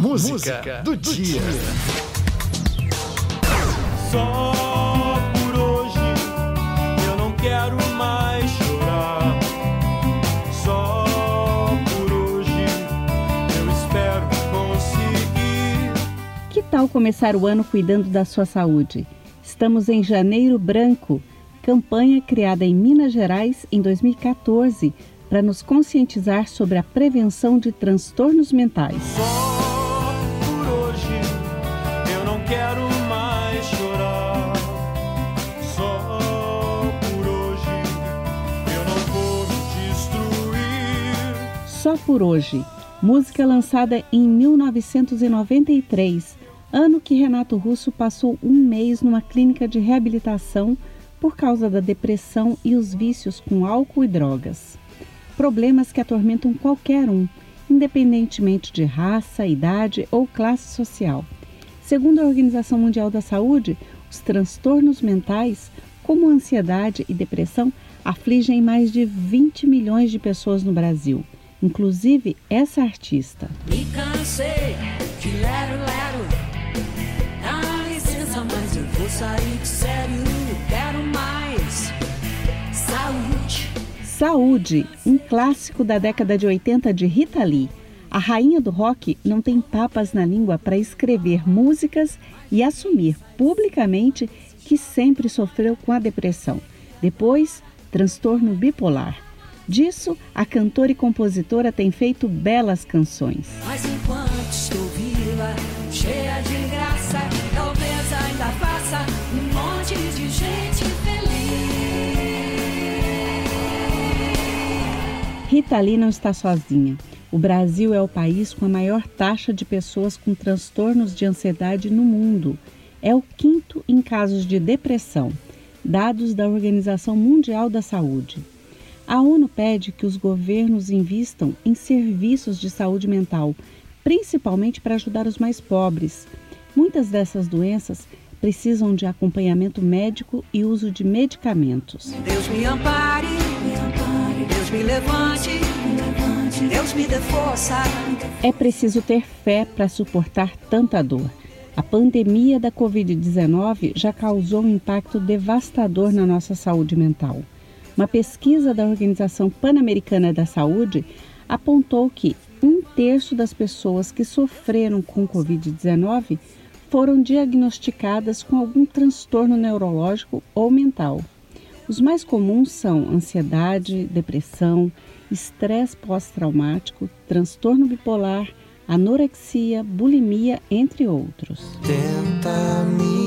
música, do, dia. dia. Só por hoje eu não quero mais chorar. Só por hoje eu espero conseguir. Que tal começar o ano cuidando da sua saúde? Estamos em Janeiro Branco, campanha criada em Minas Gerais em 2014 para nos conscientizar sobre a prevenção de transtornos mentais. Só por hoje, música lançada em 1993, ano que Renato Russo passou um mês numa clínica de reabilitação por causa da depressão e os vícios com álcool e drogas. Problemas que atormentam qualquer um, independentemente de raça, idade ou classe social. Segundo a Organização Mundial da Saúde, os transtornos mentais, como ansiedade e depressão, afligem mais de 20 milhões de pessoas no Brasil, inclusive essa artista. Me cansei de lero, lero. Dá licença, mas eu vou sair de sério. Quero mais saúde. Saúde, um clássico da década de 80 de Rita Lee. A rainha do rock não tem papas na língua para escrever músicas e assumir publicamente que sempre sofreu com a depressão. Depois, transtorno bipolar. Disso, a cantora e compositora tem feito belas canções. Mas enquanto estou viva, cheia de graça, talvez ainda faça um monte de gente Rita Lee não está sozinha. O Brasil é o país com a maior taxa de pessoas com transtornos de ansiedade no mundo. É o quinto em casos de depressão, dados da Organização Mundial da Saúde. A ONU pede que os governos invistam em serviços de saúde mental, principalmente para ajudar os mais pobres. Muitas dessas doenças precisam de acompanhamento médico e uso de medicamentos. Deus me ampare, me ampare Deus me levante, Deus me dê força. É preciso ter fé para suportar tanta dor. A pandemia da Covid-19 já causou um impacto devastador na nossa saúde mental. Uma pesquisa da Organização Pan-Americana da Saúde apontou que um terço das pessoas que sofreram com Covid-19 foram diagnosticadas com algum transtorno neurológico ou mental. Os mais comuns são ansiedade, depressão, estresse pós-traumático, transtorno bipolar, anorexia, bulimia, entre outros. Tenta me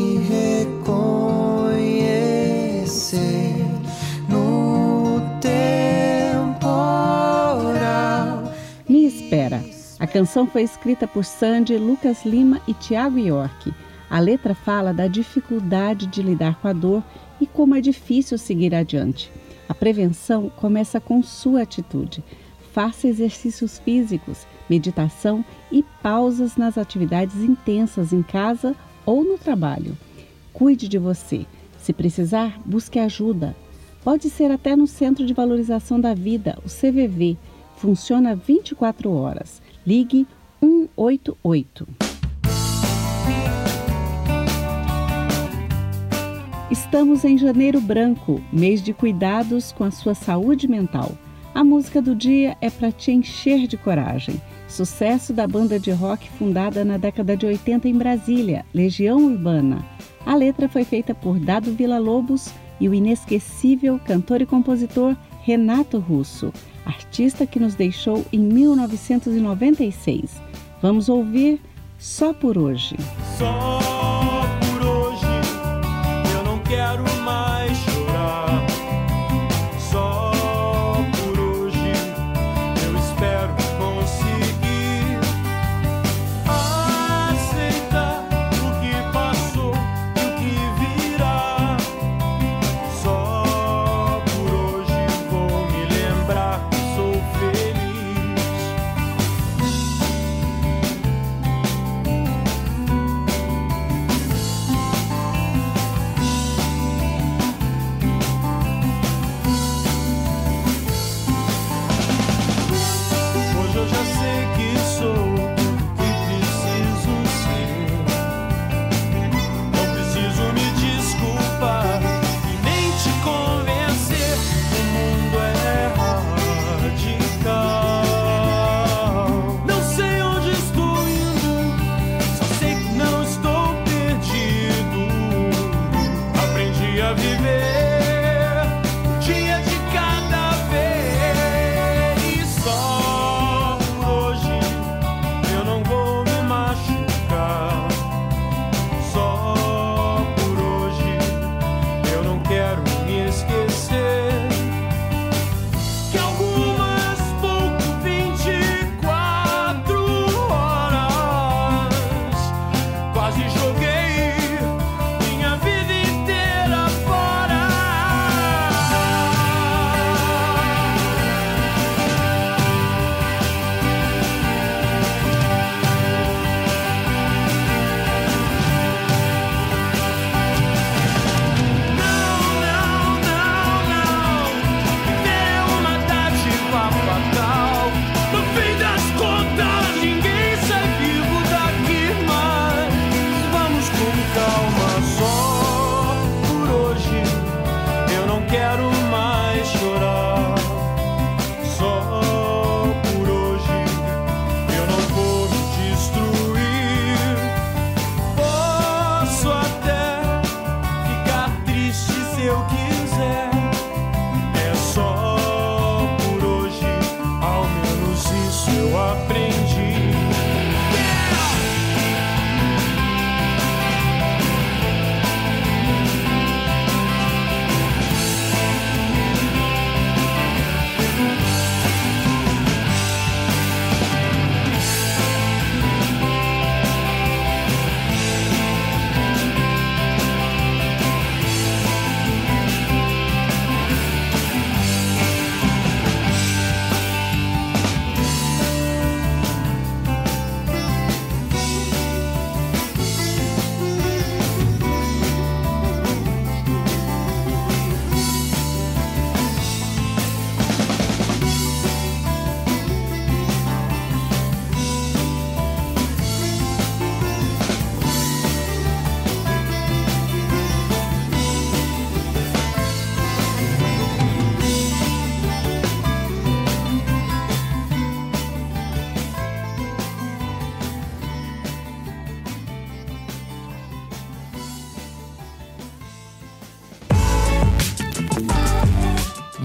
espera a canção foi escrita por Sandy, Lucas Lima e Tiago York. A letra fala da dificuldade de lidar com a dor e como é difícil seguir adiante. A prevenção começa com sua atitude. Faça exercícios físicos, meditação e pausas nas atividades intensas em casa ou no trabalho. Cuide de você. Se precisar, busque ajuda. Pode ser até no Centro de Valorização da Vida, o CVV. Funciona 24 horas. Ligue 188. Estamos em Janeiro Branco, mês de cuidados com a sua saúde mental. A música do dia é para te encher de coragem. Sucesso da banda de rock fundada na década de 80 em Brasília, Legião Urbana. A letra foi feita por Dado Vila Lobos e o inesquecível cantor e compositor Renato Russo artista que nos deixou em 1996. Vamos ouvir Só por Hoje. Só por hoje eu não quero mais